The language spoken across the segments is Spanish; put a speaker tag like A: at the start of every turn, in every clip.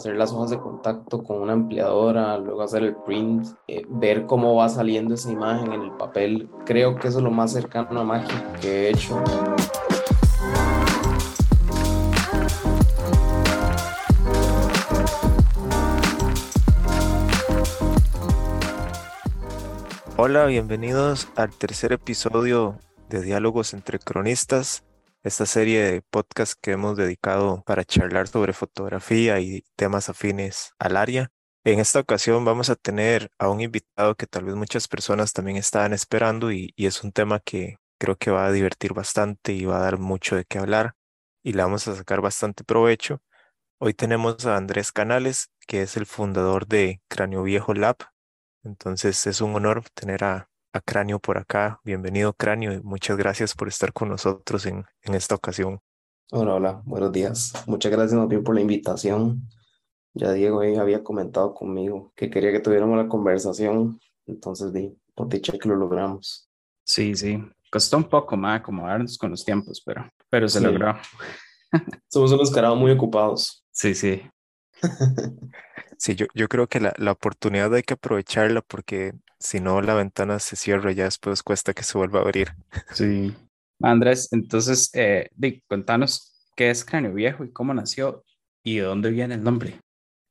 A: hacer las hojas de contacto con una empleadora, luego hacer el print, eh, ver cómo va saliendo esa imagen en el papel. Creo que eso es lo más cercano a magia que he hecho.
B: Hola, bienvenidos al tercer episodio de Diálogos entre Cronistas esta serie de podcast que hemos dedicado para charlar sobre fotografía y temas afines al área. En esta ocasión vamos a tener a un invitado que tal vez muchas personas también estaban esperando y, es un tema que creo que va a divertir bastante y va a dar mucho de qué hablar y le vamos a sacar bastante provecho. Hoy tenemos a Andrés Canales, que es el fundador de Cráneo Viejo Lab. Entonces es un honor tener a, a Cráneo por acá. Bienvenido Cráneo y muchas gracias por estar con nosotros en, en esta ocasión.
A: Hola, hola, buenos días. Muchas gracias bien por la invitación. Ya Diego había comentado conmigo que quería que tuviéramos la conversación, entonces di, por dicha que lo logramos.
C: Sí, sí, costó un poco más acomodarnos con los tiempos, pero, pero se logró.
A: Somos unos carados muy ocupados.
C: Sí, sí.
B: Sí, yo, yo creo que la, la oportunidad hay que aprovecharla porque si no, la ventana se cierra y ya después cuesta que se vuelva a abrir.
C: Sí. Andrés, entonces, eh, contanos qué es Cráneo Viejo y cómo nació y de dónde viene el nombre.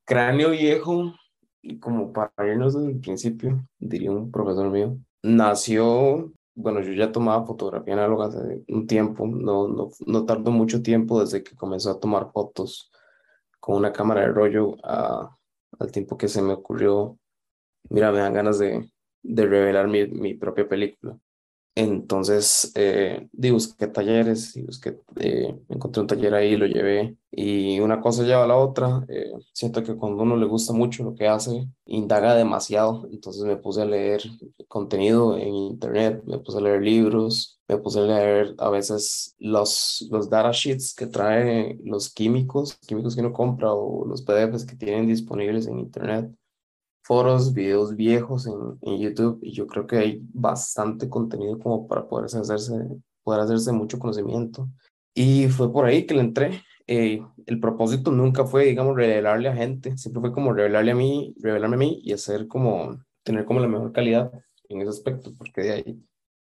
A: Cráneo Viejo, y como para irnos desde el principio, diría un profesor mío, nació, bueno, yo ya tomaba fotografía análoga hace un tiempo, no, no, no tardó mucho tiempo desde que comenzó a tomar fotos con una cámara de rollo al tiempo que se me ocurrió, mira, me dan ganas de, de revelar mi, mi propia película. Entonces, eh, busqué talleres busqué, eh, encontré un taller ahí, lo llevé y una cosa lleva a la otra. Eh, siento que cuando uno le gusta mucho lo que hace, indaga demasiado. Entonces me puse a leer contenido en internet, me puse a leer libros, me puse a leer a veces los, los data sheets que trae los químicos, químicos que uno compra o los PDFs que tienen disponibles en internet foros, videos viejos en, YouTube y yo creo que hay bastante contenido como para poder hacerse, poder hacerse mucho conocimiento. Y fue por ahí que le entré. Eh, el propósito nunca fue, digamos, revelarle a gente, siempre fue como revelarle a mí, revelarme a mí y hacer como, tener como la mejor calidad en ese aspecto, porque de ahí,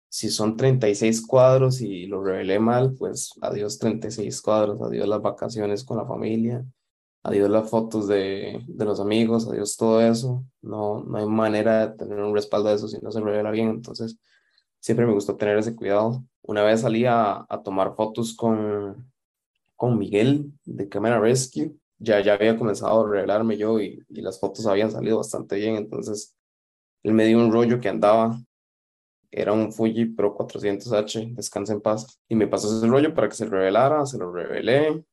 A: si son 36 cuadros y lo revelé mal, pues adiós 36 cuadros, adiós las vacaciones con la familia, adiós las fotos de, de, los amigos, adiós todo eso. No, no hay manera de tener un respaldo de eso si no se revela bien. Entonces, siempre me gustó tener ese cuidado. Una vez salí a, a tomar fotos con, con Miguel de Camera Rescue. Ya, ya había comenzado a revelarme yo y, y las fotos habían salido bastante bien. Entonces, él me dio un rollo que andaba. Era un Fuji Pro 400H, descansa en paz. Y me pasó ese rollo para que se revelara, se lo revelé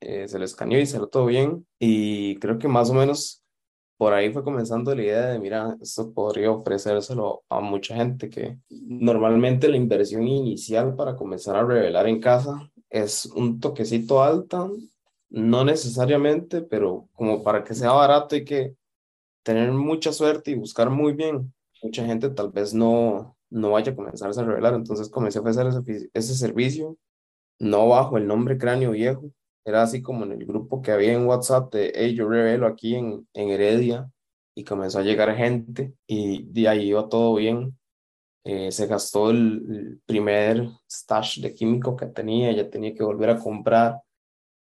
A: eh, se lo escaneó y salió todo bien. Y creo que más o menos por ahí fue comenzando la idea de, mira, esto podría ofrecérselo a mucha gente que normalmente la inversión inicial para comenzar a revelar en casa es un toquecito alta, no necesariamente, pero como para que sea barato hay que tener mucha suerte y buscar muy bien. Mucha gente tal vez no, no vaya a comenzar a revelar, entonces comencé a ofrecer ese, ese servicio, no bajo el nombre Cráneo Viejo, era así como en el grupo que había en WhatsApp de, hey, yo revelo aquí en, en Heredia y comenzó a llegar gente y de ahí iba todo bien. Eh, se gastó el, primer stash de químico que tenía, ya tenía que volver a comprar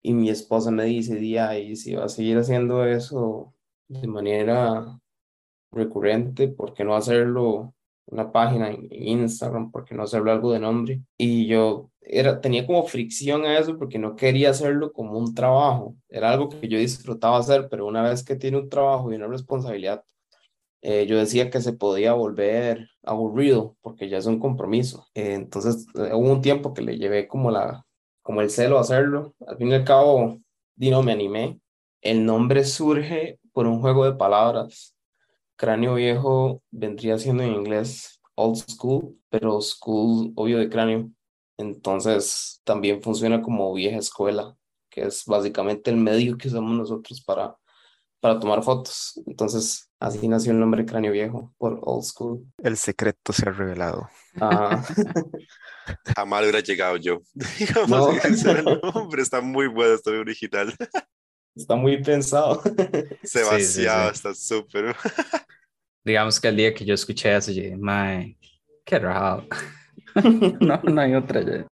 A: y mi esposa me dice, día, y si va a seguir haciendo eso de manera recurrente, ¿por qué no hacerlo una página en, Instagram, porque no hacerlo algo de nombre. Y yo era, tenía como fricción a eso porque no quería hacerlo como un trabajo. Era algo que yo disfrutaba hacer, pero una vez que tiene un trabajo y una responsabilidad, eh, yo decía que se podía volver aburrido porque ya es un compromiso. Eh, entonces eh, hubo un tiempo que le llevé como, la, como el celo a hacerlo. Al fin y al cabo, Dino, me animé. El nombre surge por un juego de palabras cráneo viejo vendría siendo en inglés old school, pero school obvio de cráneo. Entonces también funciona como vieja escuela, que es básicamente el medio que usamos nosotros para, para tomar fotos. Entonces así nació el nombre cráneo viejo por old school.
B: El secreto se ha revelado.
D: Jamás hubiera llegado yo. Digamos no. que el nombre está muy bueno, está muy original.
A: Está muy pensado.
B: Demasiado, está súper.
C: Digamos que el día que yo escuché eso, yo dije, mae, qué raro. no, no hay otra ya.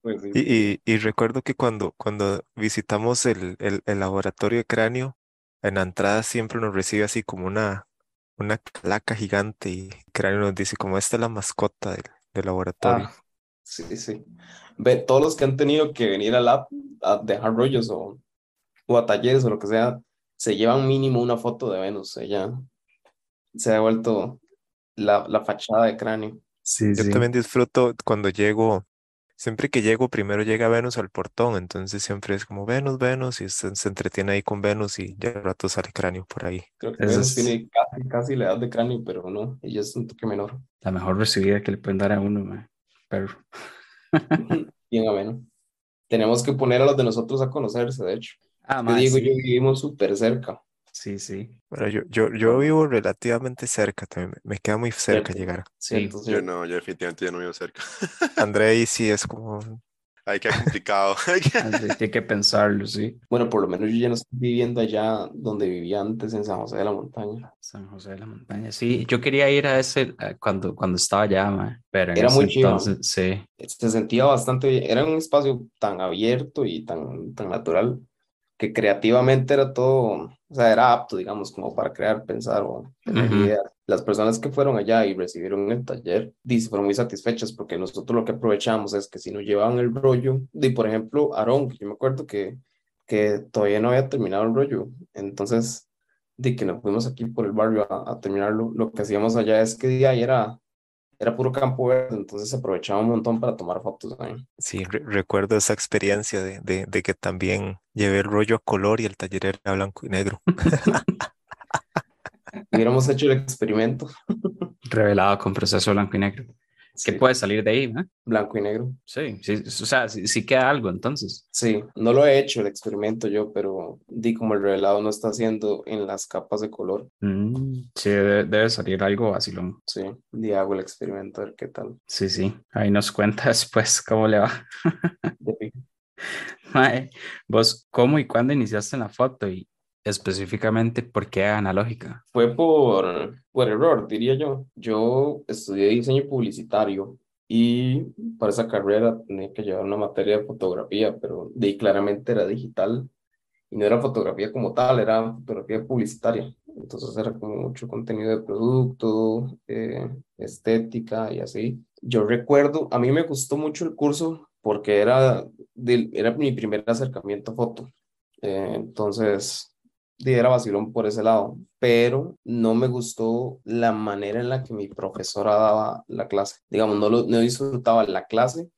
B: Pues y, y, recuerdo que cuando, cuando visitamos el, el, el, laboratorio de cráneo, en la entrada siempre nos recibe así como una, una placa gigante y cráneo nos dice como esta es la mascota del, del laboratorio.
A: Ah, sí, sí. Ve, todos los que han tenido que venir al lab a dejar rollos o, o a talleres o lo que sea, se llevan mínimo una foto de Venus. Ella se ha vuelto la, la fachada de cráneo.
B: Sí, Yo también disfruto cuando llego, siempre que llego, primero llega Venus al portón, entonces siempre es como Venus, Venus, y se, se entretiene ahí con Venus y ya al rato sale cráneo por ahí.
A: Creo que Venus tiene casi, casi la edad de cráneo, pero no, ella es un toque menor.
C: La mejor recibida que le pueden dar a uno, perro.
A: Bien ameno. Tenemos que poner a los de nosotros a conocerse, de hecho. Ah, Te digo, yo vivimos súper cerca.
C: Sí, sí.
B: Bueno, yo, yo, yo vivo relativamente cerca también, me queda muy cerca llegar.
D: Sí, yo no, yo definitivamente ya no vivo cerca.
B: André sí es como...
D: Hay que complicado.
C: Hay que pensarlo, sí.
A: Bueno, por lo menos yo ya no estoy viviendo allá donde vivía antes, en San José de la Montaña.
C: San José de la Montaña, sí. Yo quería ir a ese cuando, cuando estaba allá, pero
A: Era muy chido.
C: entonces, sí.
A: Se sentía bastante bien. Era un espacio tan abierto y tan, tan natural que creativamente era todo, o sea, era apto, digamos, como para crear, pensar o tener ideas. Las personas que fueron allá y recibieron el taller, dice, fueron muy satisfechas porque nosotros lo que aprovechamos es que si nos llevaban el rollo, de por ejemplo, Aarón, que yo me acuerdo que, que todavía no había terminado el rollo, entonces, de que nos fuimos aquí por el barrio a, a terminarlo, lo que hacíamos allá es que día era era puro campo verde, entonces se aprovechaba un montón para tomar fotos ahí.
B: Sí, recuerdo esa experiencia de, de, de, que también llevé el rollo a color y el taller era blanco y negro.
A: Hubiéramos hecho el experimento.
C: Revelado con proceso blanco y negro. ¿Qué puede salir de ahí?
A: Blanco y negro.
C: Sí, sí, o sea, sí, queda algo entonces.
A: Sí, no lo he hecho el experimento yo, pero di como el revelado no está haciendo en las capas de color.
C: Mm, sí, debe, salir algo vacilón.
A: Sí, di hago el experimento a ver qué tal.
C: Sí, sí, ahí nos cuenta después cómo le va. Mae, vos, ¿cómo y cuándo iniciaste en la foto y, específicamente por qué analógica?
A: Fue por, por error, diría yo. Yo estudié diseño publicitario y para esa carrera tenía que llevar una materia de fotografía, pero de ahí claramente era digital y no era fotografía como tal, era fotografía publicitaria. Entonces era como mucho contenido de producto, eh, estética y así. Yo recuerdo, a mí me gustó mucho el curso porque era, era mi primer acercamiento a foto. Eh, entonces, era vacilón por ese lado, pero no me gustó la manera en la que mi profesora daba la clase. Digamos, no, lo, no disfrutaba la clase,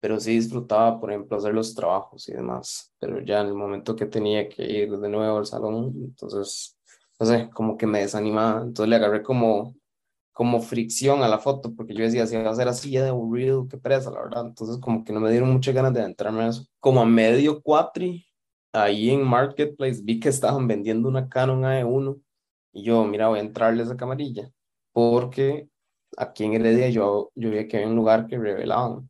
A: pero sí disfrutaba, por ejemplo, hacer los trabajos y demás. Pero ya en el momento que tenía que ir de nuevo al salón, entonces, no sé, como que me desanimaba. Entonces le agarré como, como fricción a la foto, porque yo decía, si va a ser así ya de aburrido, qué presa, la verdad. Entonces, como que no me dieron muchas ganas de entrarme a eso. Como a medio cuatri, ahí en Marketplace vi que estaban vendiendo una Canon AE1 y yo, mira, voy a entrarle a esa camarilla porque aquí en Heredia yo, yo vi que había un lugar que revelaban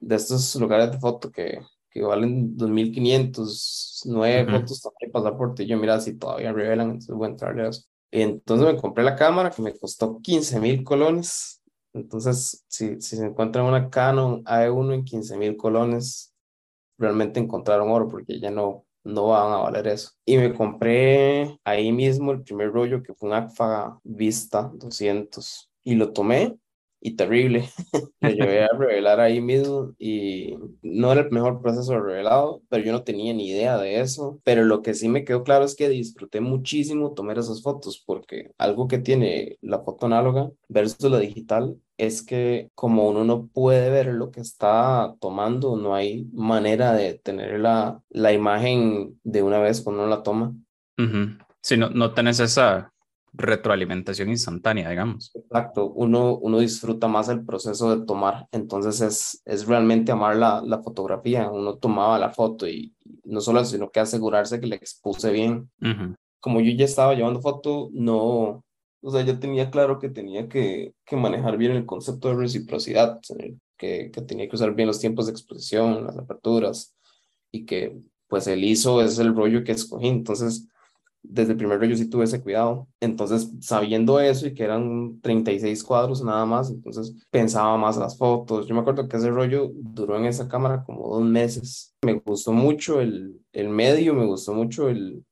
A: de estos lugares de foto que, que valen 2.500, nueve fotos también pasaporte. Y yo, mira, si todavía revelan, entonces voy a entrarle a eso. Y entonces me compré la cámara que me costó 15 mil colones. Entonces, si, si se encuentra una Canon AE1 en 15 mil colones, realmente encontraron oro porque ya no, no van a valer eso. Y me compré ahí mismo el primer rollo que fue un Agfa Vista 200 y lo tomé y terrible. lo llevé a revelar ahí mismo y no era el mejor proceso de revelado, pero yo no tenía ni idea de eso. Pero lo que sí me quedó claro es que disfruté muchísimo tomar esas fotos porque algo que tiene la foto análoga versus la digital es que como uno no puede ver lo que está tomando, no hay manera de tener la, la imagen de una vez cuando uno la toma.
C: Si no, no tenés esa retroalimentación instantánea, digamos.
A: Exacto, uno, uno disfruta más el proceso de tomar, entonces es, es realmente amar la, la fotografía, uno tomaba la foto y no solo eso, sino que asegurarse que le expuse bien. Como yo ya estaba llevando foto, no, o sea, yo tenía claro que tenía que, que manejar bien el concepto de reciprocidad, que, que tenía que usar bien los tiempos de exposición, las aperturas, y que pues el ISO es el rollo que escogí. Entonces, desde el primer rollo sí tuve ese cuidado. Entonces, sabiendo eso y que eran 36 cuadros nada más, entonces pensaba más las fotos. Yo me acuerdo que ese rollo duró en esa cámara como dos meses. Me gustó mucho el, el medio, me gustó mucho el,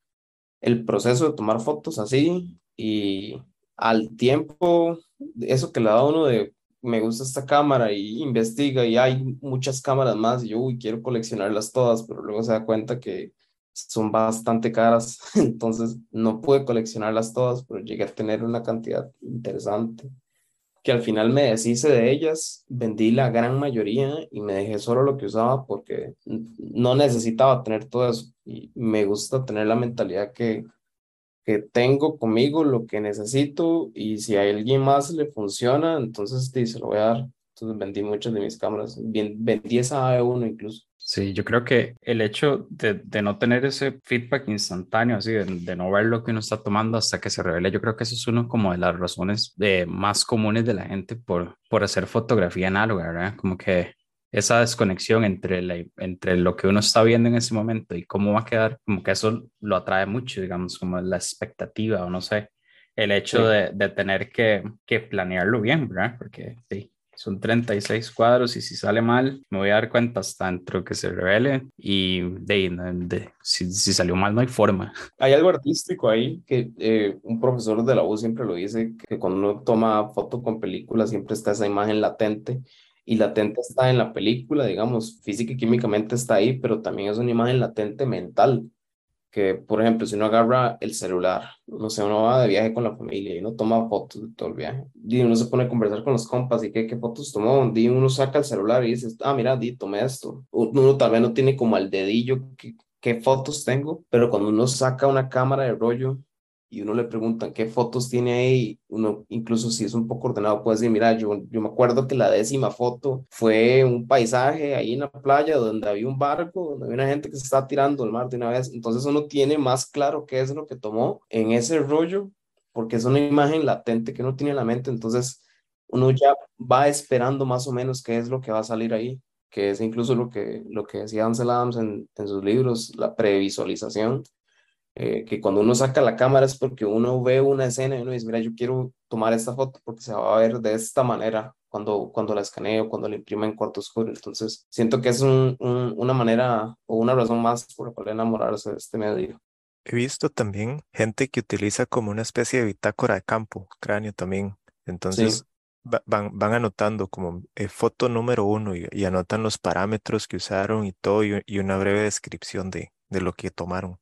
A: el proceso de tomar fotos así y al tiempo, eso que le da uno de me gusta esta cámara y investiga y hay muchas cámaras más y yo quiero coleccionarlas todas, pero luego se da cuenta que son bastante caras, entonces no pude coleccionarlas todas, pero llegué a tener una cantidad interesante que al final me deshice de ellas, vendí la gran mayoría y me dejé solo lo que usaba porque no necesitaba tener todo eso. Y me gusta tener la mentalidad que que tengo conmigo, lo que necesito, y si a alguien más le funciona, entonces sí, se lo voy a dar. Entonces vendí muchas de mis cámaras, vendí esa AE1 incluso.
C: Sí, yo creo que el hecho de, de no tener ese feedback instantáneo, así, de, de, no ver lo que uno está tomando hasta que se revele, yo creo que eso es uno como de las razones de, más comunes de la gente por, por hacer fotografía análoga, ¿verdad? Como que esa desconexión entre, la, entre lo que uno está viendo en ese momento y cómo va a quedar, como que eso lo atrae mucho, digamos, como la expectativa o no sé, el hecho de, de, tener que, que, planearlo bien, ¿verdad? Porque sí, son 36 cuadros y si sale mal, me voy a dar cuenta hasta dentro que se revele y de, de si, si, salió mal no hay forma.
A: Hay algo artístico ahí que eh, un profesor de la U siempre lo dice, que cuando uno toma foto con película siempre está esa imagen latente y latente está en la película, digamos, física y químicamente está ahí, pero también es una imagen latente mental, que por ejemplo, si uno agarra el celular, no sé, uno va de viaje con la familia y uno toma fotos de todo el viaje, y uno se pone a conversar con los compas y qué, qué fotos tomó, y uno saca el celular y dice, ah, mira, di, tomé esto. Uno tal vez no tiene como al dedillo qué, qué fotos tengo, pero cuando uno saca una cámara de rollo y uno le pregunta qué fotos tiene ahí, uno incluso si es un poco ordenado puede decir, mira, yo, yo me acuerdo que la décima foto fue un paisaje ahí en la playa donde había un barco, donde había una gente que se estaba tirando al mar de una vez, entonces uno tiene más claro qué es lo que tomó en ese rollo, porque es una imagen latente que uno tiene en la mente, entonces uno ya va esperando más o menos qué es lo que va a salir ahí que es incluso lo que, lo que decía Ansel Adams en, en sus libros, la previsualización, eh, que cuando uno saca la cámara es porque uno ve una escena y uno dice, mira, yo quiero tomar esta foto porque se va a ver de esta manera cuando, cuando la escaneo, cuando la imprimo en cuarto oscuro. Entonces, siento que es un, una manera o una razón más por la cual enamorarse de este medio.
B: He visto también gente que utiliza como una especie de bitácora de campo, cráneo también. Entonces, van, van anotando como eh, foto número uno y, y, anotan los parámetros que usaron y todo y, y una breve descripción de, de lo que tomaron.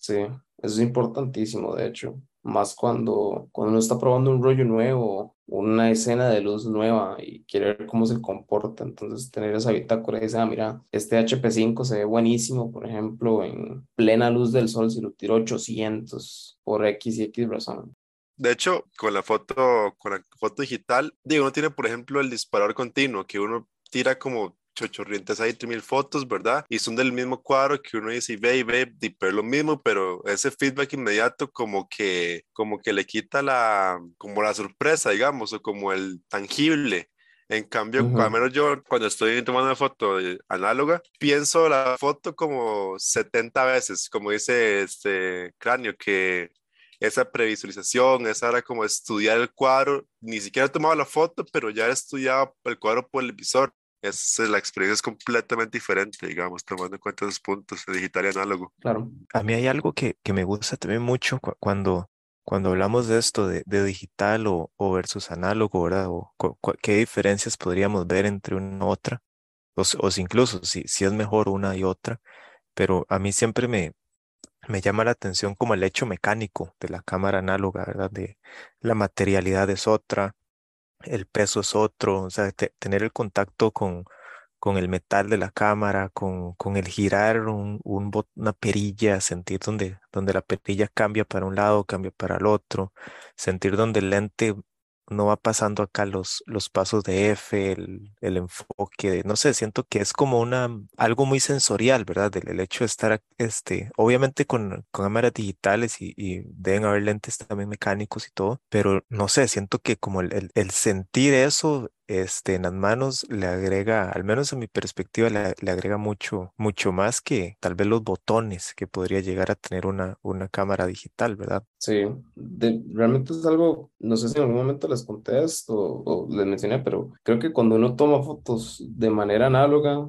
A: Sí, eso es importantísimo, de hecho, más cuando, cuando uno está probando un rollo nuevo, una escena de luz nueva y quiere ver cómo se comporta, entonces tener esa bitácora y decir, ah, mira, este HP5 se ve buenísimo, por ejemplo, en plena luz del sol, si lo tiro 800 por X y X razón.
D: De hecho, con la foto, con la foto digital, digo, uno tiene, por ejemplo, el disparador continuo, que uno tira como chochorrientes hay mil fotos, ¿verdad? Y son del mismo cuadro que uno dice, ve y ve, pero lo mismo, pero ese feedback inmediato como que, como que le quita la, como la sorpresa, digamos, o como el tangible. En cambio, al menos yo cuando estoy tomando una foto análoga, pienso la foto como 70 veces, como dice este cráneo, que esa previsualización, esa era como estudiar el cuadro, ni siquiera he tomado la foto, pero ya he estudiado el cuadro por el visor es, la experiencia es completamente diferente, digamos, tomando en cuenta esos puntos de digital y análogo.
A: Claro.
B: A mí hay algo que, que me gusta también mucho cuando, cuando hablamos de esto, de, de digital o, o, versus análogo, ¿verdad? O qué diferencias podríamos ver entre una y otra, o, o incluso si, si es mejor una y otra, pero a mí siempre me, me llama la atención como el hecho mecánico de la cámara análoga, ¿verdad? De la materialidad es otra, el peso es otro, o sea, tener el contacto con, con el metal de la cámara, con, con el girar un, un una perilla, sentir donde, donde la perilla cambia para un lado, cambia para el otro, sentir donde el lente no va pasando acá los, los pasos de F, el, el enfoque, de, no sé, siento que es como una, algo muy sensorial, ¿verdad? El, hecho de estar, este, obviamente con, con cámaras digitales y, y, deben haber lentes también mecánicos y todo, pero no sé, siento que como el, el, el sentir eso este, en las manos le agrega, al menos en mi perspectiva, le, agrega mucho, mucho más que tal vez los botones que podría llegar a tener una, una cámara digital, ¿verdad?
A: Sí, realmente es algo, no sé si en algún momento les conté esto o les mencioné, pero creo que cuando uno toma fotos de manera análoga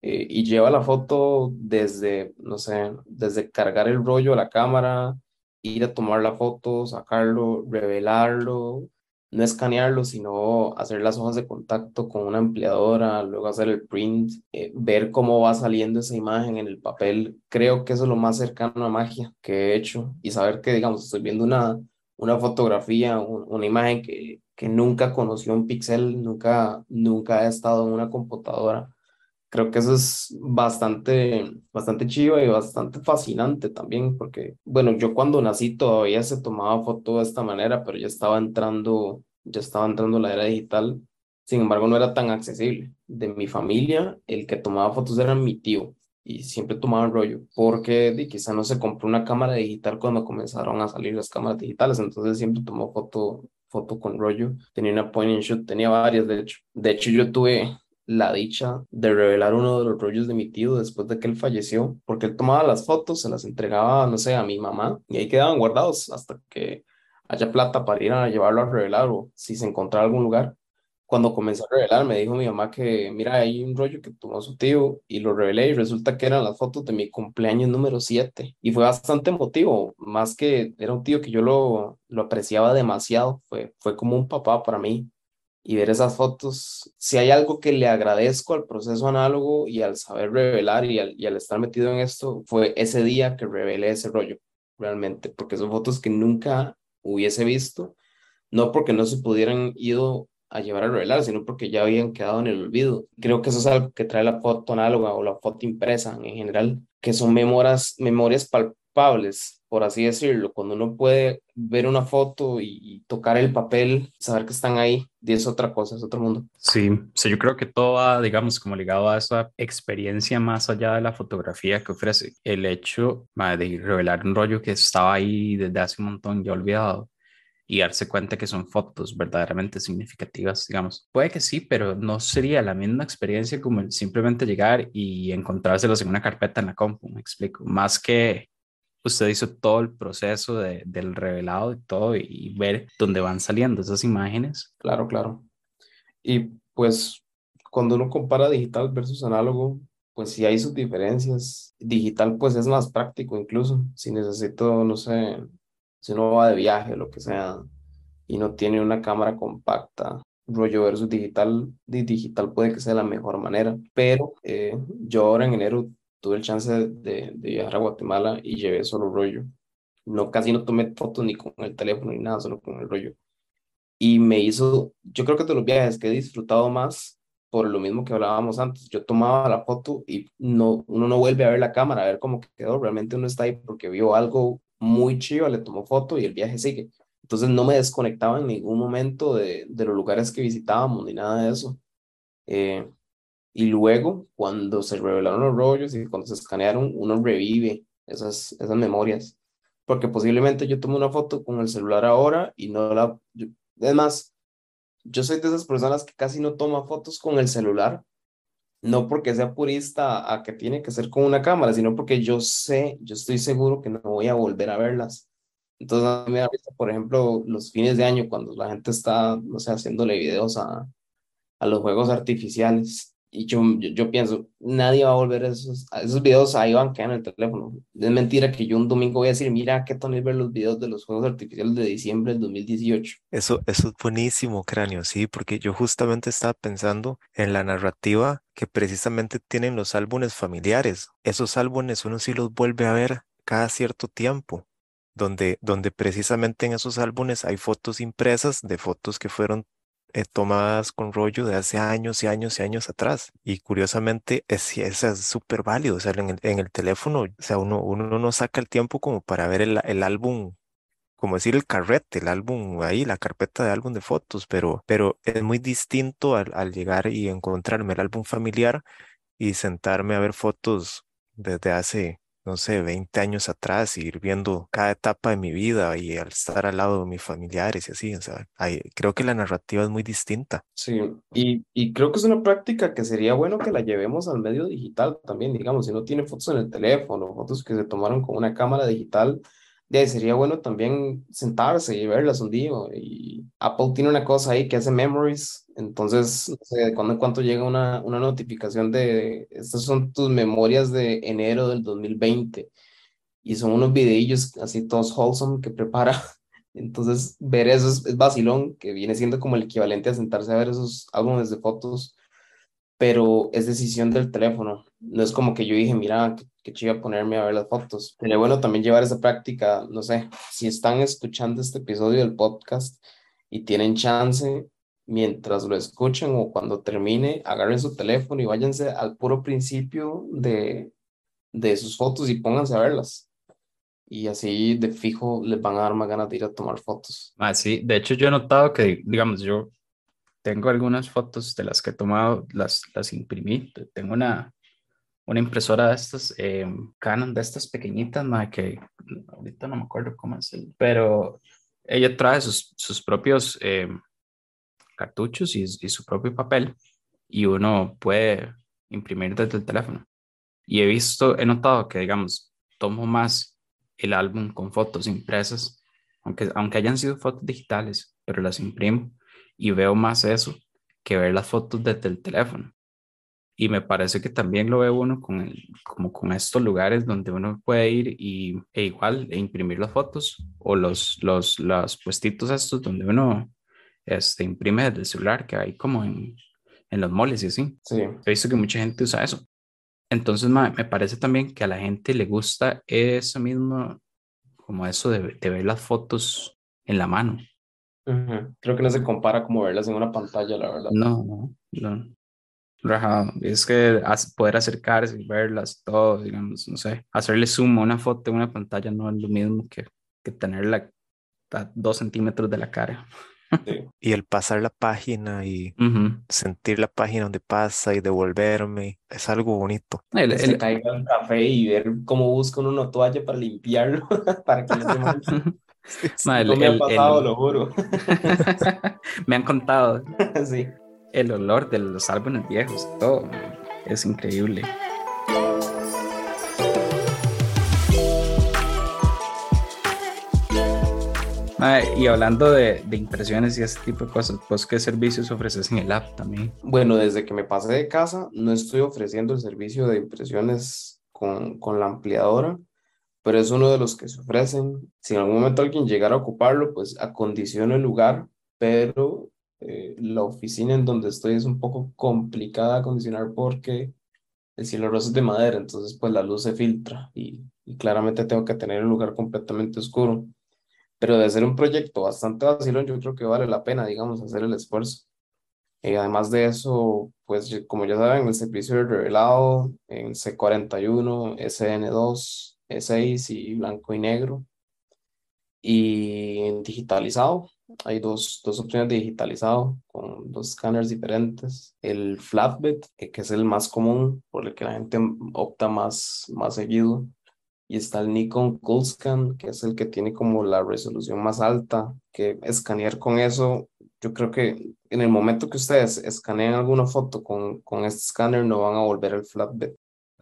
A: eh, y lleva la foto desde, no sé, desde cargar el rollo a la cámara, ir a tomar la foto, sacarlo, revelarlo, no escanearlo, sino hacer las hojas de contacto con una ampliadora, luego hacer el print, eh, ver cómo va saliendo esa imagen en el papel. Creo que eso es lo más cercano a magia que he hecho y saber que, digamos, estoy viendo una, una fotografía, un- una imagen que, que nunca conoció un pixel, nunca, nunca ha estado en una computadora. Creo que eso es bastante, bastante chido y bastante fascinante también, porque, bueno, yo cuando nací todavía se tomaba foto de esta manera, pero ya estaba entrando, ya estaba entrando la era digital. Sin embargo, no era tan accesible. De mi familia, el que tomaba fotos era mi tío y siempre tomaba rollo, porque quizá no se compró una cámara digital cuando comenzaron a salir las cámaras digitales, entonces siempre tomó foto, foto con rollo. Tenía una point and shoot, tenía varias, de hecho. De hecho, yo tuve la dicha de revelar uno de los rollos de mi tío después de que él falleció, porque él tomaba las fotos, se las entregaba, no sé, a mi mamá y ahí quedaban guardados hasta que haya plata para ir a llevarlo a revelar o si se encontraba algún lugar. Cuando comencé a revelar, me dijo mi mamá que, mira, hay un rollo que tomó su tío y lo revelé y resulta que eran las fotos de mi cumpleaños número 7 y fue bastante emotivo, más que era un tío que yo lo, lo apreciaba demasiado, fue, fue como un papá para mí y ver esas fotos, si hay algo que le agradezco al proceso análogo y al saber revelar y al, y al estar metido en esto, fue ese día que revelé ese rollo, realmente, porque son fotos que nunca hubiese visto, no porque no se pudieran ido a llevar a revelar, sino porque ya habían quedado en el olvido. Creo que eso es algo que trae la foto análoga o la foto impresa en general, que son memorias, memorias palpables, por así decirlo. Cuando uno puede ver una foto y, y tocar el papel, saber que están ahí, y es otra cosa, es otro mundo.
C: Sí, sí, yo creo que todo va, digamos, como ligado a esa experiencia más allá de la fotografía que ofrece. El hecho ma, de revelar un rollo que estaba ahí desde hace un montón ya olvidado y darse cuenta que son fotos verdaderamente significativas, digamos. Puede que sí, pero no sería la misma experiencia como simplemente llegar y encontrárselos en una carpeta en la compu, me explico. Más que usted hizo todo el proceso de, del revelado y todo y ver dónde van saliendo esas imágenes.
A: Claro, claro. Y pues cuando uno compara digital versus análogo, pues sí hay sus diferencias. Digital pues es más práctico incluso. Si necesito, no sé, si uno va de viaje lo que sea y no tiene una cámara compacta, rollo versus digital, di- digital puede que sea la mejor manera. Pero eh, yo ahora en enero tuve el chance de, de viajar a Guatemala y llevé solo rollo. No, casi no tomé fotos ni con el teléfono ni nada, solo con el rollo y me hizo, yo creo que de los viajes que he disfrutado más por lo mismo que hablábamos antes, yo tomaba la foto y no, uno no vuelve a ver la cámara, a ver cómo quedó, realmente uno está ahí porque vio algo muy chido, le tomó foto y el viaje sigue. Entonces no me desconectaba en ningún momento de, de los lugares que visitábamos ni nada de eso. Eh, y luego, cuando se revelaron los rollos y cuando se escanearon, uno revive esas, esas memorias. Porque posiblemente yo tomé una foto con el celular ahora y no la... yo- es más, yo soy de esas personas que casi no toma fotos con el celular, no porque sea purista a que tiene que ser con una cámara, sino porque yo sé, yo estoy seguro que no voy a volver a verlas. Entonces, a mí me da risa, por ejemplo, los fines de año, cuando la gente está, no sé, haciéndole videos a, a los juegos artificiales. Y yo, yo, pienso, nadie va a volver a esos, esos videos, ahí van, quedan en el teléfono. Es mentira que yo un domingo voy a decir, mira, qué tonel ver los videos de los juegos artificiales de diciembre del 2018.
B: Eso, eso es buenísimo, Cráneo, sí, porque yo justamente estaba pensando en la narrativa que precisamente tienen los álbumes familiares. Esos álbumes uno sí los vuelve a ver cada cierto tiempo, donde, donde precisamente en esos álbumes hay fotos impresas de fotos que fueron eh, tomadas con rollo de hace años y años y años atrás. Y curiosamente es, sí, es súper válido, o sea, en el, en el teléfono, o sea, uno, uno no saca el tiempo como para ver el, el álbum como decir el carrete, el álbum ahí, la carpeta de álbum de fotos, pero, pero es muy distinto al, al llegar y encontrarme el álbum familiar y sentarme a ver fotos desde hace no sé, 20 años atrás y ir viendo cada etapa de mi vida y al estar al lado de mis familiares y así, o sea, creo que la narrativa es muy distinta.
A: Sí, y, y creo que es una práctica que sería bueno que la llevemos al medio digital también, digamos, si no tiene fotos en el teléfono, fotos que se tomaron con una cámara digital, de sería bueno también sentarse y verlas un día. Y Apple tiene una cosa ahí que hace memories. Entonces, no sé, de cuando en cuanto llega una, una notificación de estas son tus memorias de enero del 2020. Y son unos videillos así todos wholesome que prepara. Entonces, ver eso es, es vacilón, que viene siendo como el equivalente a sentarse a ver esos álbumes de fotos pero es decisión del teléfono. No es como que yo dije, mira, que chiva ponerme a ver las fotos. Sería bueno también llevar esa práctica, no sé, si están escuchando este episodio del podcast y tienen chance, mientras lo escuchan o cuando termine, agarren su teléfono y váyanse al puro principio de, de sus fotos y pónganse a verlas. Y así de fijo les van a dar más ganas de ir a tomar fotos.
C: Ah, sí, de hecho yo he notado que, digamos, yo tengo algunas fotos de las que he tomado, las, las imprimí. Tengo una, una impresora de estas, eh, Canon, de estas pequeñitas, que ahorita no me acuerdo cómo es, pero ella trae sus, sus propios eh, cartuchos y, y, su propio papel y uno puede imprimir desde el teléfono. Y he visto, he notado que, digamos, tomo más el álbum con fotos impresas, aunque, aunque hayan sido fotos digitales, pero las imprimo y veo más eso que ver las fotos desde el teléfono. Y me parece que también lo ve uno con el, como con estos lugares donde uno puede ir y, e igual e imprimir las fotos o los, los, los puestitos estos donde uno este, imprime desde el celular, que hay como en, en los moles y así.
A: Sí.
C: He visto que mucha gente usa eso. Entonces me parece también que a la gente le gusta eso mismo, como eso de, de ver las fotos en la mano.
A: Creo que no se compara como verlas en una pantalla, la verdad.
C: No, no, no. Rajado. Es que poder acercarse y verlas, todo, digamos, no sé, hacerle zoom a una foto en una pantalla no es lo mismo que, que tenerla a dos centímetros de la cara.
B: Y el pasar la página y sentir la página donde pasa y devolverme, es algo bonito.
A: El, el... caiga el café y ver cómo busca una toalla para limpiarlo, para que no se manche. no me ha pasado, lo juro.
C: me han contado.
A: sí
C: el olor de los álbumes viejos, todo es increíble. y hablando de, impresiones y ese tipo de cosas, pues qué servicios ofreces en el app también.
A: Bueno, desde que me pasé de casa no estoy ofreciendo el servicio de impresiones con, con la ampliadora, pero es uno de los que se ofrecen. Si en algún momento alguien llegara a ocuparlo, pues acondiciono el lugar, pero eh, la oficina en donde estoy es un poco complicada de acondicionar porque el cielo rosa es de madera, entonces pues la luz se filtra y, claramente tengo que tener un lugar completamente oscuro. Pero de ser un proyecto bastante vacilón, yo creo que vale la pena, digamos, hacer el esfuerzo. y además de eso, pues como ya saben, el servicio de revelado en C41, SN2, E6 y blanco y negro. Y digitalizado, hay dos, dos opciones de digitalizado con dos escáneres diferentes. El flatbed, que es el más común, por el que la gente opta más, más seguido. Y está el Nikon Coolscan, que es el que tiene como la resolución más alta, que escanear con eso, yo creo que en el momento que ustedes escanean alguna foto con, con este escáner, no van a volver al flatbed.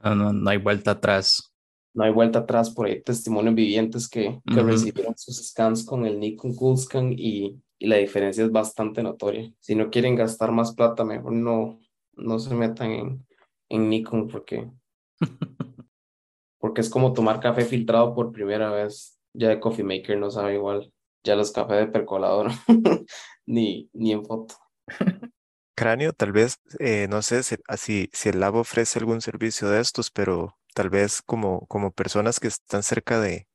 C: No, no, no hay vuelta atrás
A: no hay vuelta atrás por ahí testimonios vivientes que, que recibieron sus scans con el Nikon Coolscan y, y la diferencia es bastante notoria. Si no quieren gastar más plata, mejor no, no se metan en, en Nikon porque, porque es como tomar café filtrado por primera vez. Ya de Coffee Maker no sabe igual. Ya los cafés de percolador, ni, ni en foto.
B: Cráneo, tal vez, eh, no sé si, si el lab ofrece algún servicio de estos, pero tal vez como, como personas que están cerca de,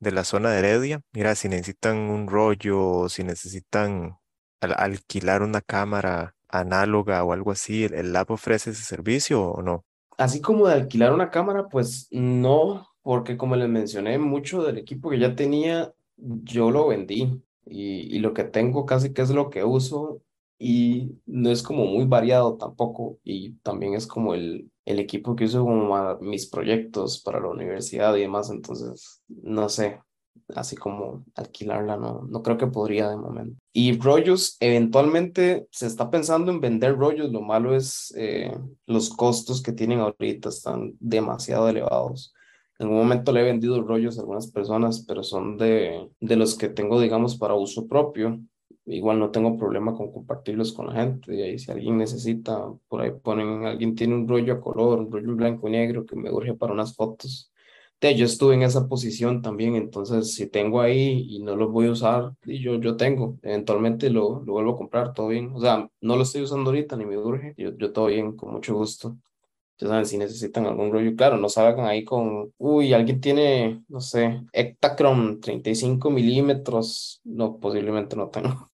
B: de la zona de Heredia, mira, si necesitan un rollo si necesitan alquilar una cámara análoga o algo así, ¿el, lab ofrece ese servicio o no?
A: Así como de alquilar una cámara, pues no, porque como les mencioné, mucho del equipo que ya tenía, yo lo vendí y, y lo que tengo casi que es lo que uso y no es como muy variado tampoco y también es como el, el equipo que uso como mis proyectos para la universidad y demás, entonces no sé, así como alquilarla, no, no creo que podría de momento. Y rollos, eventualmente se está pensando en vender rollos, lo malo es eh, los costos que tienen ahorita están demasiado elevados. En un momento le he vendido rollos a algunas personas, pero son de, de los que tengo, digamos, para uso propio. Igual no tengo problema con compartirlos con la gente. Y ahí si alguien necesita, por ahí ponen, alguien tiene un rollo a color, un rollo blanco y negro que me urge para unas fotos yo estuve en esa posición también, entonces si tengo ahí y no lo voy a usar, y yo, yo tengo, eventualmente lo, lo vuelvo a comprar, todo bien. O sea, no lo estoy usando ahorita ni me urge, yo, yo todo bien, con mucho gusto. Ya saben, si necesitan algún rollo, claro, no salgan ahí con, uy, alguien tiene, no sé, Ektachrome 35 milímetros, no, posiblemente no tengo.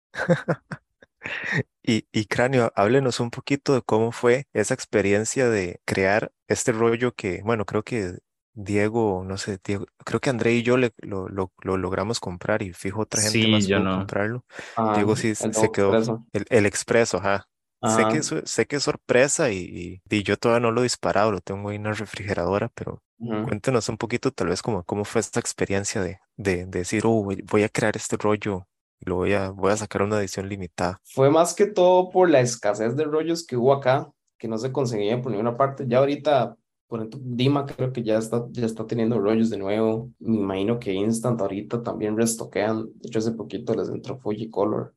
B: Y, y Cráneo, háblenos un poquito de cómo fue esa experiencia de crear este rollo que, bueno, creo que Diego, no sé, Diego, creo que André y yo le, lo, lo, lo logramos comprar y fijo otra gente más
C: Sí, yo
B: pudo
C: no.
B: comprarlo.
A: Ah,
B: Diego sí se
A: nuevo
B: quedó,
A: expreso.
B: el, el expreso, ajá. Sé que, es, sé que es sorpresa y, y, y yo todavía no lo he disparado, lo tengo ahí en la refrigeradora, pero cuéntenos un poquito tal vez como cómo fue esta experiencia de, de, de decir, oh, voy a crear este rollo lo voy a, voy a sacar una edición limitada.
A: Fue más que todo por la escasez de rollos que hubo acá, que no se conseguían por ninguna parte. Ya ahorita, por ejemplo, Dima creo que ya está, ya está teniendo rollos de nuevo. Me imagino que Instant ahorita también restoquean. De hecho, hace poquito les entró Fujicolor.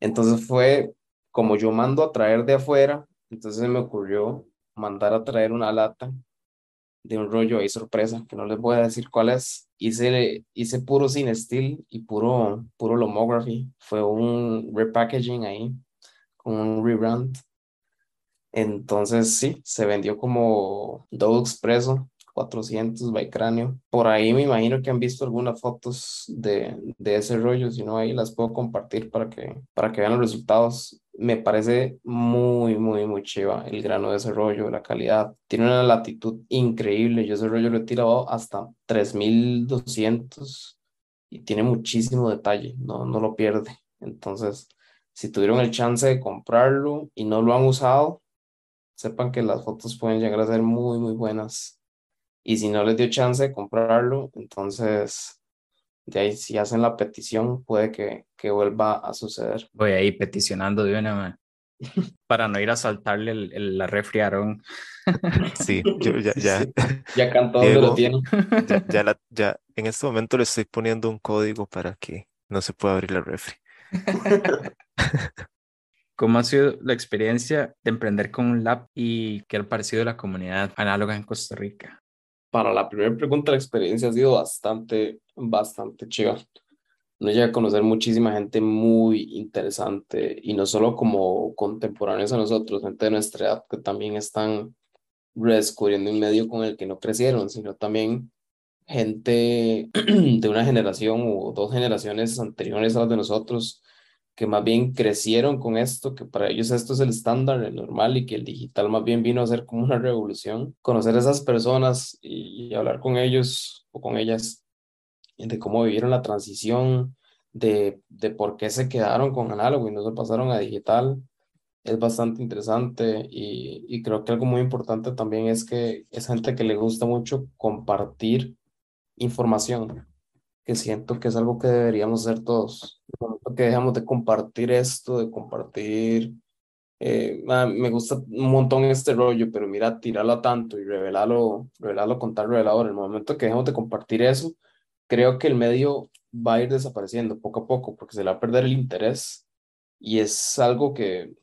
A: Entonces fue como yo mando a traer de afuera, entonces me ocurrió mandar a traer una lata de un rollo ahí sorpresa, que no les voy a decir cuál es. Hice, hice puro sin steel y puro, puro lomography. Fue un repackaging ahí, con un rebrand. Entonces sí, se vendió como Double Expreso, 400 by cráneo. Por ahí me imagino que han visto algunas fotos de, de ese rollo, si no ahí las puedo compartir para que, para que vean los resultados. Me parece muy, muy, muy chiva el grano de ese rollo, la calidad. Tiene una latitud increíble. Yo ese rollo lo he tirado hasta 3200 y tiene muchísimo detalle, no, no lo pierde. Entonces, si tuvieron el chance de comprarlo y no lo han usado, sepan que las fotos pueden llegar a ser muy, muy buenas. Y si no les dio chance de comprarlo, entonces, de ahí si hacen la petición, puede que, que vuelva a suceder.
C: Voy ahí peticionando de una, man, para no ir a saltarle el, el- la refri a Aarón.
B: Sí, yo ya, ya,
A: sí. Ya lo tienen.
B: ya, ya, la- ya en este momento le estoy poniendo un código para que no se pueda abrir la refri.
C: ¿Cómo ha sido la experiencia de emprender con un lab y qué ha parecido la comunidad análoga en Costa Rica?
A: Para la primera pregunta, la experiencia ha sido bastante, bastante chiva. Uno llega a conocer muchísima gente muy interesante y no solo como contemporáneos a nosotros, gente de nuestra edad que también están redescubriendo un medio con el que no crecieron, sino también gente de una generación o dos generaciones anteriores a las de nosotros que más bien crecieron con esto, que para ellos esto es el estándar, el normal y que el digital más bien vino a ser como una revolución. Conocer a esas personas y, y hablar con ellos o con ellas de cómo vivieron la transición, de, de por qué se quedaron con análogo y no se pasaron a digital, es bastante interesante y, y creo que algo muy importante también es que es gente que le gusta mucho compartir información, que siento que es algo que deberíamos hacer todos. Que dejamos de compartir esto, de compartir, eh, ah, me gusta un montón este rollo, pero mira, tirarlo tanto y revelarlo, revelarlo con tal revelador. El momento que dejemos de compartir eso, creo que el medio va a ir desapareciendo poco a poco porque se le va a perder el interés y es algo que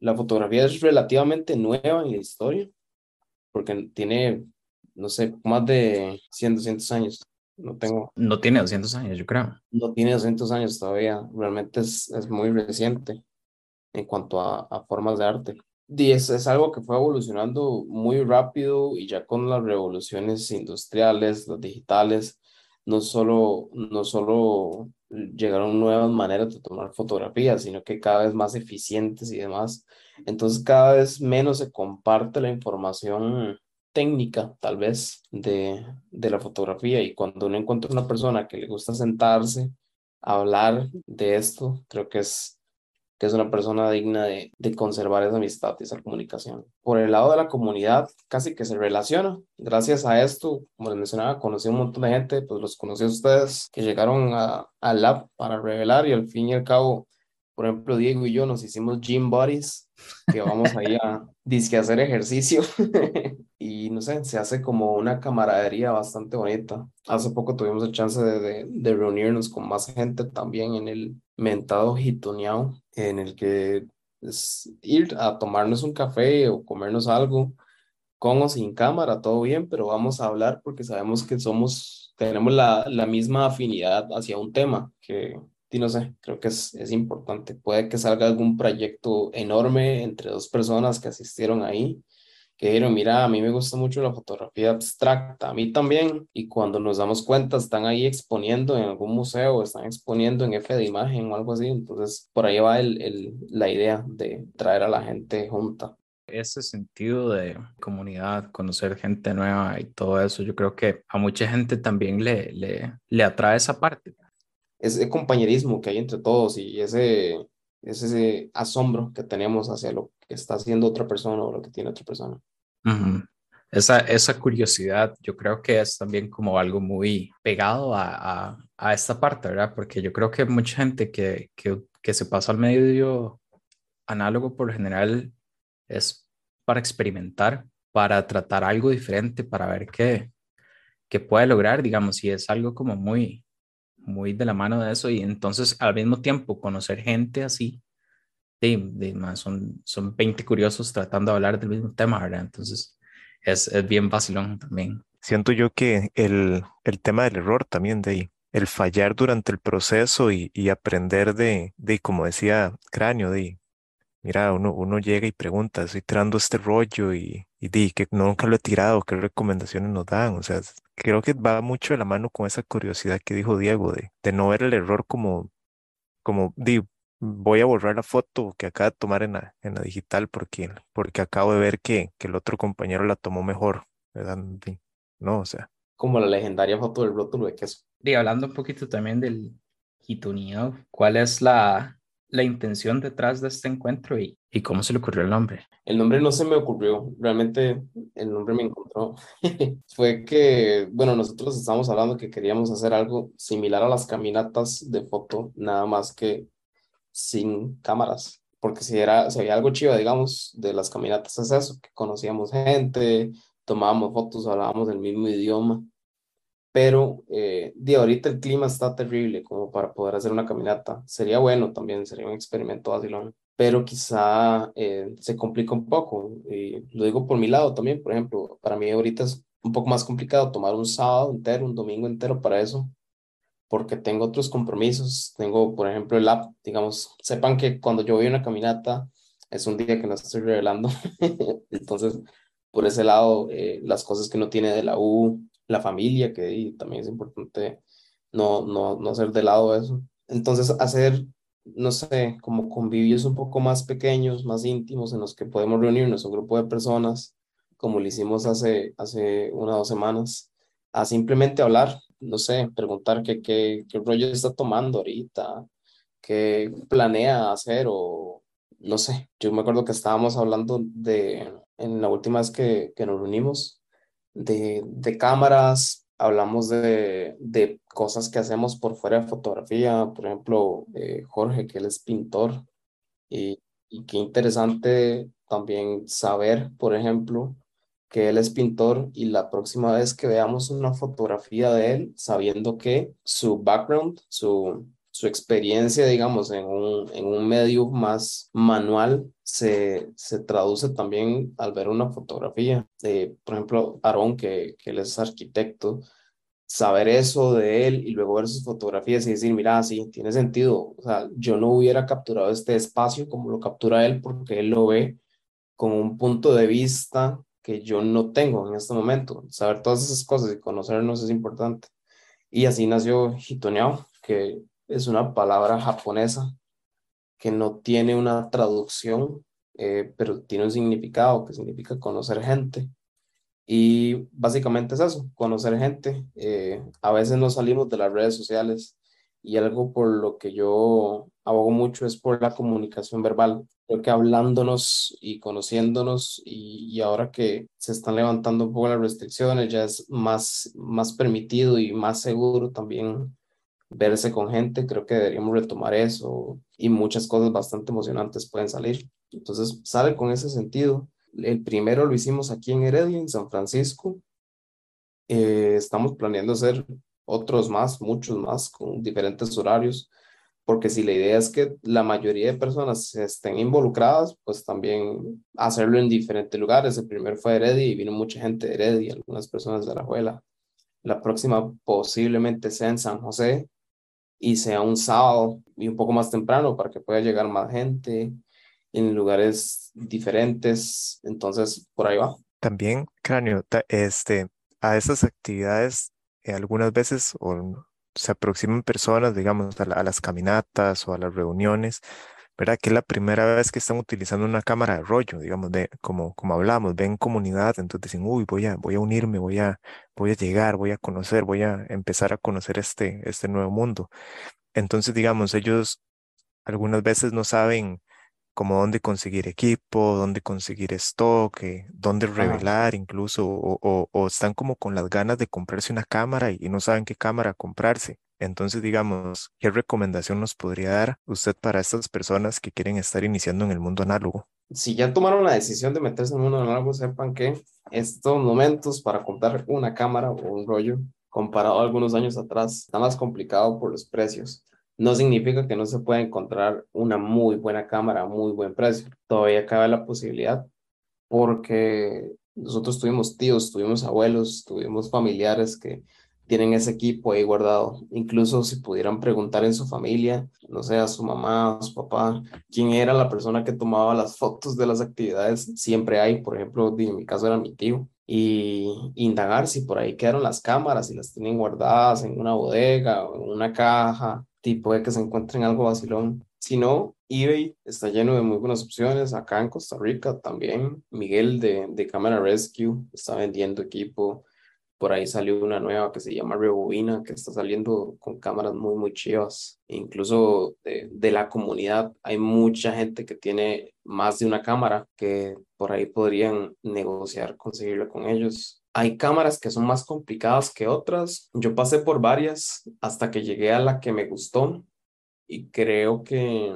A: la fotografía es relativamente nueva en la historia porque tiene, no sé, más de 100, 200 años. No tengo,
C: No tiene 200 años, yo creo.
A: no tiene 200 años todavía, realmente es, es muy reciente en cuanto a, a formas de arte. Y es, es algo que fue evolucionando muy rápido y ya con las revoluciones industriales, las digitales, no solo, no solo llegaron nuevas maneras de tomar fotografías, sino que cada vez más eficientes y demás. Entonces cada vez menos se comparte la información técnica, tal vez, de, de la fotografía. Y cuando uno encuentra una persona que le gusta sentarse hablar de esto, creo que es, que es una persona digna de, de conservar esa amistad y esa comunicación. Por el lado de la comunidad, casi que se relaciona. Gracias a esto, como les mencionaba, conocí un montón de gente, pues los conocí a ustedes que llegaron al lab para revelar y al fin y al cabo, por ejemplo, Diego y yo nos hicimos gym buddies, que vamos ahí a disque hacer ejercicio y no sé, se hace como una camaradería bastante bonita. Hace poco tuvimos el chance de, de, reunirnos con más gente también en el mentado Hitoneao, en el que es ir a tomarnos un café o comernos algo con o sin cámara, todo bien, pero vamos a hablar porque sabemos que somos, tenemos la, la misma afinidad hacia un tema que, y no sé, creo que es, es importante. Puede que salga algún proyecto enorme entre dos personas que asistieron ahí que dijeron, mira, a mí me gusta mucho la fotografía abstracta, a mí también, y cuando nos damos cuenta están ahí exponiendo en algún museo, están exponiendo en F de imagen o algo así, entonces por ahí va el, el, la idea de traer a la gente junta.
C: Ese sentido de comunidad, conocer gente nueva y todo eso, yo creo que a mucha gente también le, le, le atrae esa parte.
A: Ese compañerismo que hay entre todos y ese, ese asombro que tenemos hacia lo que está haciendo otra persona o lo que tiene otra persona.
C: esa, esa curiosidad yo creo que es también como algo muy pegado a, a, a esta parte, ¿verdad? Porque yo creo que mucha gente que, que, que se pasa al medio análogo por lo general es para experimentar, para tratar algo diferente, para ver qué, qué puede lograr, digamos, y es algo como muy, muy de la mano de eso y entonces al mismo tiempo conocer gente así, de, son, son 20 curiosos tratando de hablar del mismo tema, ¿verdad? Entonces es, es bien vacilón también.
B: Siento yo que el, el tema del error también, de el fallar durante el proceso y, y aprender de, de, como decía Cráneo, de, mira, uno, uno llega y pregunta, estoy tirando este rollo y, y di que nunca lo he tirado, qué recomendaciones nos dan, o sea, creo que va mucho de la mano con esa curiosidad que dijo Diego, de, de no ver el error como, como, di, voy a borrar la foto que acabo de tomar en la, en la digital porque, porque acabo de ver que, que el otro compañero la tomó mejor, ¿verdad? No, o sea.
A: Como la legendaria foto del rótulo de queso.
C: Y hablando un poquito también del Hitonido, ¿cuál es la, la intención detrás de este encuentro y, y cómo se le ocurrió el nombre?
A: El nombre no se me ocurrió, realmente el nombre me encontró. Fue que, bueno, nosotros estábamos hablando que queríamos hacer algo similar a las caminatas de foto, nada más que sin cámaras, porque si, era, si había algo chido, digamos, de las caminatas es eso, que conocíamos gente, tomábamos fotos, hablábamos del mismo idioma pero eh, de ahorita el clima está terrible como para poder hacer una caminata. Sería bueno también, sería un experimento vacilón, pero quizá eh, se complica un poco. Y lo digo por mi lado también, por ejemplo, para mí ahorita es un poco más complicado tomar un sábado entero, un domingo entero para eso, porque tengo otros compromisos. Tengo, por ejemplo, el app, digamos, sepan que cuando yo voy a una caminata es un día que no estoy revelando. Entonces, por ese lado, eh, las cosas que no tiene de la U, la familia, que también es importante no, no, no hacer de lado eso. Entonces, hacer, no sé, como convivios un poco más pequeños, más íntimos, en los que podemos reunirnos un grupo de personas, como lo hicimos hace, hace una o dos semanas, a simplemente hablar, no sé, preguntar qué, qué, qué rollo está tomando ahorita, qué planea hacer o no sé. Yo me acuerdo que estábamos hablando de, en la última vez que, que nos reunimos, de, de cámaras, hablamos de, de, cosas que hacemos por fuera de fotografía, por ejemplo, eh, Jorge, que él es pintor, y, y qué interesante también saber, por ejemplo, que él es pintor y la próxima vez que veamos una fotografía de él, sabiendo que su background, su, su experiencia, digamos, en un, en un medio más manual se, se traduce también al ver una fotografía. de por ejemplo, Aarón, que, que él es arquitecto, saber eso de él y luego ver sus fotografías y decir, mira, sí, tiene sentido. O sea, yo no hubiera capturado este espacio como lo captura él porque él lo ve con un punto de vista que yo no tengo en este momento. Saber todas esas cosas y conocernos es importante. Y así nació Hitoneao, que es una palabra japonesa que no tiene una traducción, eh, pero tiene un significado que significa conocer gente. Y básicamente es eso, conocer gente. Eh, a veces nos salimos de las redes sociales y algo por lo que yo abogo mucho es por la comunicación verbal. Creo que hablándonos y conociéndonos y, y, ahora que se están levantando un poco las restricciones, ya es más, más permitido y más seguro también verse con gente. Creo que deberíamos retomar eso y muchas cosas bastante emocionantes pueden salir. Entonces sale con ese sentido. El primero lo hicimos aquí en Heredia, en San Francisco. Eh, estamos planeando hacer otros más, muchos más, con diferentes horarios porque si la idea es que la mayoría de personas estén involucradas, pues también hacerlo en diferentes lugares. El primero fue Heredia y vino mucha gente de Heredia, algunas personas de la Juela. La próxima posiblemente sea en San José y sea un sábado y un poco más temprano para que pueda llegar más gente en lugares diferentes. Entonces, por ahí va.
B: También, Cráneo, este, a esas actividades eh, algunas veces, o se aproximan personas, digamos, a, las caminatas o a las reuniones, ¿verdad? Que es la primera vez que están utilizando una cámara de rollo, digamos, de, como, como hablamos, ven comunidad, entonces dicen, uy, voy a, voy a unirme, voy a, voy a llegar, voy a conocer, voy a empezar a conocer este, este nuevo mundo. Entonces, digamos, ellos algunas veces no saben como dónde conseguir equipo, dónde conseguir stock, dónde revelar incluso, o, o, están como con las ganas de comprarse una cámara y, no saben qué cámara comprarse. Entonces, digamos, ¿qué recomendación nos podría dar usted para estas personas que quieren estar iniciando en el mundo análogo?
A: Si ya tomaron la decisión de meterse en el mundo análogo, sepan que estos momentos para comprar una cámara o un rollo, comparado a algunos años atrás, está más complicado por los precios no significa que no se pueda encontrar una muy buena cámara a muy buen precio. Todavía cabe la posibilidad porque nosotros tuvimos tíos, tuvimos abuelos, tuvimos familiares que tienen ese equipo ahí guardado. Incluso si pudieran preguntar en su familia, no sé, a su mamá, a su papá, quién era la persona que tomaba las fotos de las actividades, siempre hay, por ejemplo, en mi caso era mi tío, y indagar si por ahí quedaron las cámaras, si las tienen guardadas en una bodega o en una caja, tipo de que se encuentren algo vacilón. Si no, eBay está lleno de muy buenas opciones. Acá en Costa Rica también. Miguel de, de Camera Rescue está vendiendo equipo. Por ahí salió una nueva que se llama Rebobina, que está saliendo con cámaras muy, muy chivas. incluso de, de, la comunidad hay mucha gente que tiene más de una cámara que por ahí podrían negociar, conseguirla con ellos. Hay cámaras que son más complicadas que otras. Yo pasé por varias hasta que llegué a la que me gustó y creo que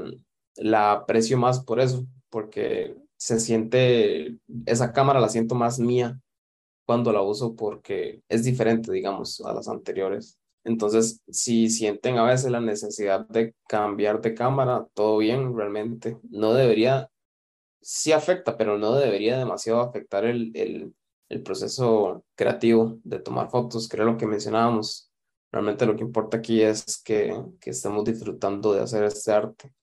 A: la aprecio más por eso, porque se siente, esa cámara la siento más mía cuando la uso porque es diferente, digamos, a las anteriores. Entonces, si sienten a veces la necesidad de cambiar de cámara, todo bien, realmente. No debería, sí afecta, pero no debería demasiado afectar el, el, el proceso creativo de tomar fotos, que era lo que mencionábamos. Realmente lo que importa aquí es que, que estemos disfrutando de hacer este arte.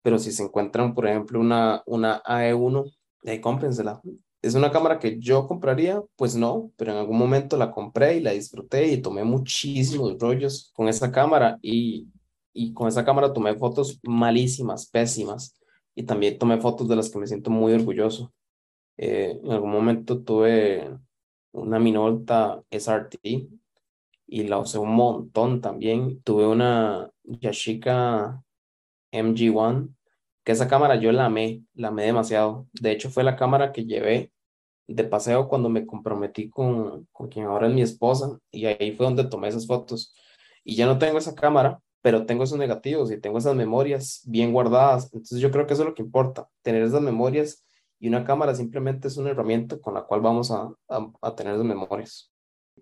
A: Pero si se encuentran, por ejemplo, una, una AE1, ahí cómprensela. ¿Es una cámara que yo compraría? Pues no, pero en algún momento la compré y la disfruté y tomé muchísimos rollos con esa cámara y, y con esa cámara tomé fotos malísimas, pésimas y también tomé fotos de las que me siento muy orgulloso. Eh, en algún momento tuve una Minolta SRT y la usé un montón también. Tuve una Yashica MG1, que esa cámara yo la amé, la amé demasiado. De hecho, fue la cámara que llevé de paseo cuando me comprometí con, con quien ahora es mi esposa y ahí fue donde tomé esas fotos. Y ya no tengo esa cámara, pero tengo esos negativos y tengo esas memorias bien guardadas. Entonces yo creo que eso es lo que importa, tener esas memorias y una cámara simplemente es una herramienta con la cual vamos a, a, tener las memorias.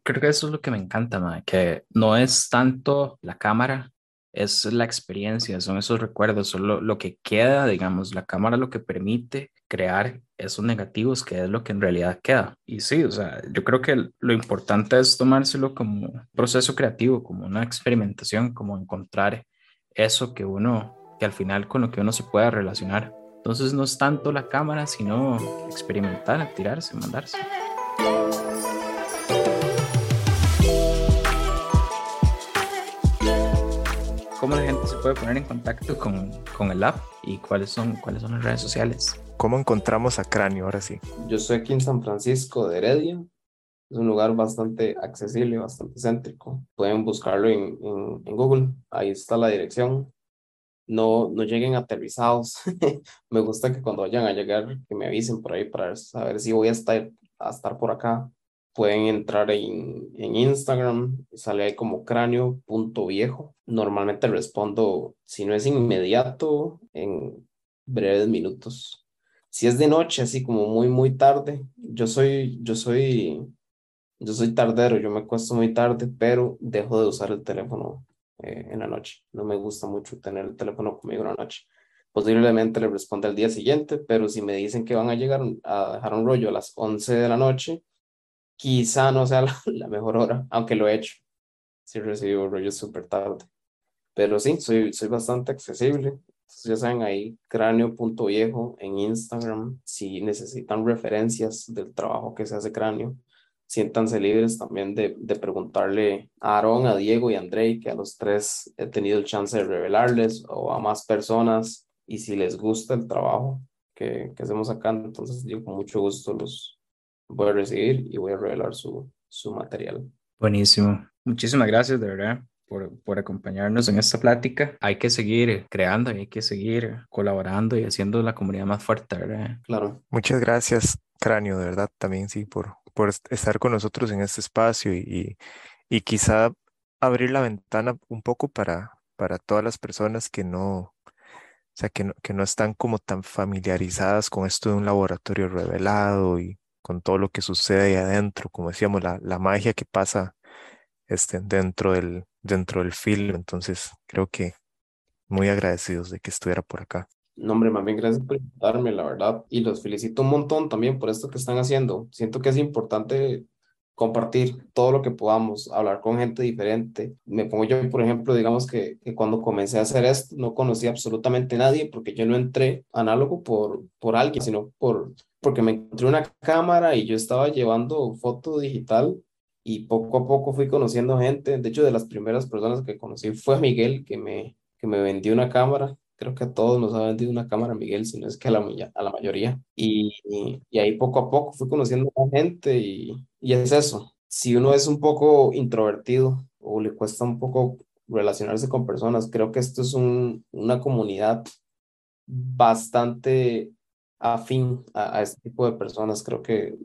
C: Creo que eso es lo que me encanta, que no es tanto la cámara, es la experiencia, son esos recuerdos, son lo, lo, que queda, digamos, la cámara lo que permite crear esos negativos, que es lo que en realidad queda. Y sí, o sea, yo creo que lo importante es tomárselo como un proceso creativo, como una experimentación, como encontrar eso que uno, que al final con lo que uno se pueda relacionar. Entonces no es tanto la cámara, sino experimentar, tirarse, mandarse. ¿Cómo la gente se puede poner en contacto con, con el app y cuáles son, cuáles son las redes sociales?
B: ¿Cómo encontramos a Cráneo ahora sí?
A: Yo soy aquí en San Francisco de Heredia Es un lugar bastante accesible, bastante céntrico. Pueden buscarlo en, en, en Google. Ahí está la dirección. No, no lleguen aterrizados. me gusta que cuando vayan a llegar, que me avisen por ahí para saber si voy a estar, a estar por acá. Pueden entrar en, en Instagram, sale ahí como cráneo.viejo. Normalmente respondo, si no es inmediato, en breves minutos. Si es de noche, así como muy, muy tarde, yo soy, yo soy yo soy tardero, yo me acuesto muy tarde, pero dejo de usar el teléfono eh, en la noche. No me gusta mucho tener el teléfono conmigo en la noche. Posiblemente le responda al día siguiente, pero si me dicen que van a llegar a dejar un rollo a las 11 de la noche, quizá no sea la, mejor hora, aunque lo he hecho. Si recibo rollos súper tarde. Pero sí, soy, soy bastante accesible. Entonces ya saben ahí, cráneo.viejo en Instagram, si necesitan referencias del trabajo que se hace cráneo siéntanse libres también de, de preguntarle a Aaron, a Diego y a Andrei, que a los tres he tenido el chance de revelarles, o a más personas, y si les gusta el trabajo que, que hacemos acá, entonces yo con mucho gusto los voy a recibir y voy a revelar su, su material.
C: Buenísimo. Muchísimas gracias, de verdad. Por, por, acompañarnos en esta plática. Hay que seguir creando, hay que seguir colaborando y haciendo la comunidad más fuerte, ¿verdad?
A: Claro.
B: Muchas gracias, Cráneo, de verdad, también sí, por, por estar con nosotros en este espacio y, y, quizá abrir la ventana un poco para, para todas las personas que no, o sea, que no, que no están como tan familiarizadas con esto de un laboratorio revelado y con todo lo que sucede ahí adentro, como decíamos, la, la magia que pasa este, dentro, del, dentro del film. Entonces, creo que muy agradecidos de que estuviera por acá.
A: No, hombre, más bien gracias por invitarme, la verdad. Y los felicito un montón también por esto que están haciendo. Siento que es importante compartir todo lo que podamos, hablar con gente diferente. Me pongo yo, por ejemplo, digamos que, que cuando comencé a hacer esto, no conocí absolutamente a nadie porque yo no entré análogo por, por alguien, sino por, porque me encontré una cámara y yo estaba llevando foto digital y poco a poco fui conociendo gente. De hecho, de las primeras personas que conocí fue Miguel, que me, que me vendió una cámara creo que a todos nos ha vendido una cámara Miguel, si no es que a la, a la mayoría. Y, y, ahí poco a poco fui conociendo gente y, y es eso. Si uno es un poco introvertido o le cuesta un poco relacionarse con personas, creo que esto es un, una comunidad bastante afín a, a, este tipo de personas. Creo que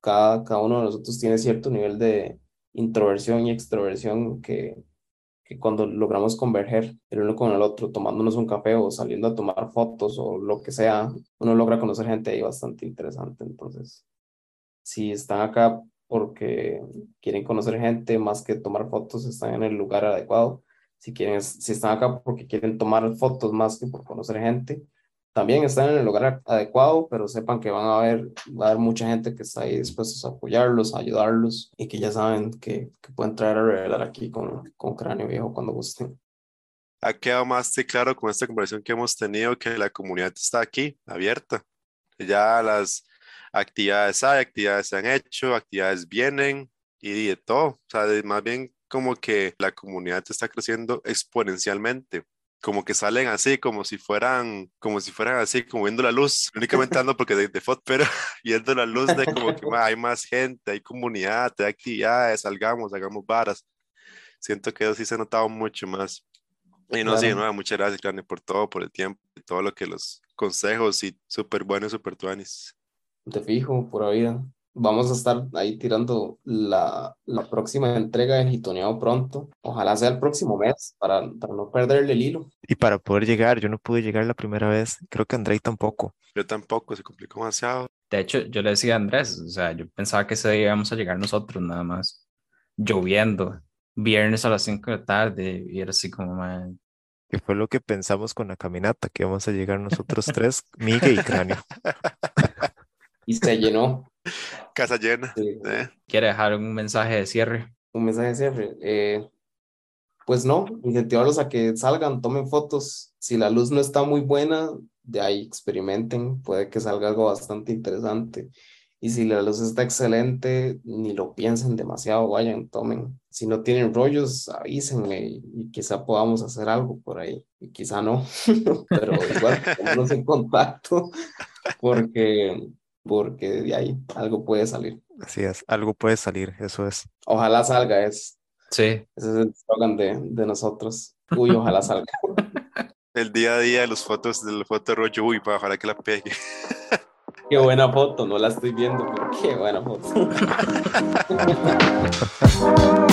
A: cada, cada uno de nosotros tiene cierto nivel de introversión y extroversión que, que cuando logramos converger el uno con el otro, tomándonos un café o saliendo a tomar fotos o lo que sea, uno logra conocer gente ahí bastante interesante. Entonces, si están acá porque quieren conocer gente más que tomar fotos, están en el lugar adecuado. Si, quieren, si están acá porque quieren tomar fotos más que por conocer gente, también están en el lugar adecuado, pero sepan que van a haber, va a haber mucha gente que está ahí dispuestos a apoyarlos, a ayudarlos y que ya saben que, que pueden traer a revelar aquí con, con Cráneo Viejo cuando gusten.
D: Ha quedado más claro con esta conversación que hemos tenido que la comunidad está aquí, abierta. Ya las actividades hay, actividades se han hecho, actividades vienen y de todo. O sea, más bien como que la comunidad está creciendo exponencialmente como que salen así, como si fueran, como si fueran así, como viendo la luz, únicamente ando porque de, de foto, pero viendo la luz de como que hay más gente, hay comunidad, hay actividades, salgamos, hagamos varas. Siento que eso sí se ha notado mucho más. Y no, sí, no, muchas gracias, Crane, por todo, por el tiempo, todo lo que los consejos y súper buenos, súper tuanis.
A: Te fijo, por vida vamos a estar ahí tirando la, la próxima entrega de Gitoneado pronto. Ojalá sea el próximo mes para, para, no perderle el hilo.
B: Y para poder llegar, yo no pude llegar la primera vez, creo que André tampoco.
D: Yo tampoco, se complicó demasiado.
C: De hecho, yo le decía a Andrés, o sea, yo pensaba que ese día íbamos a llegar nosotros nada más, lloviendo, viernes a las 5 de la tarde, y era así como, man.
B: Que fue lo que pensamos con la caminata, que íbamos a llegar nosotros tres, Miguel y Cráneo.
A: y se llenó.
D: Casa llena. ¿eh?
C: ¿Quiere dejar un mensaje de cierre?
A: Un mensaje de cierre. Eh, pues no, incentivarlos a que salgan, tomen fotos. Si la luz no está muy buena, de ahí experimenten, puede que salga algo bastante interesante. Y si la luz está excelente, ni lo piensen demasiado, vayan, tomen. Si no tienen rollos, avísenme y, quizá podamos hacer algo por ahí. Y quizá no, pero igual, pongámonos en contacto porque porque de ahí algo puede salir.
B: Así es, algo puede salir, eso es.
A: Ojalá salga, es,
C: Sí,
A: ese es el slogan de, de nosotros. Uy, ojalá salga.
D: El día a día de los fotos, de la foto de rollo, uy, para ojalá que la pegue.
A: Qué buena foto, no la estoy viendo, pero qué buena foto.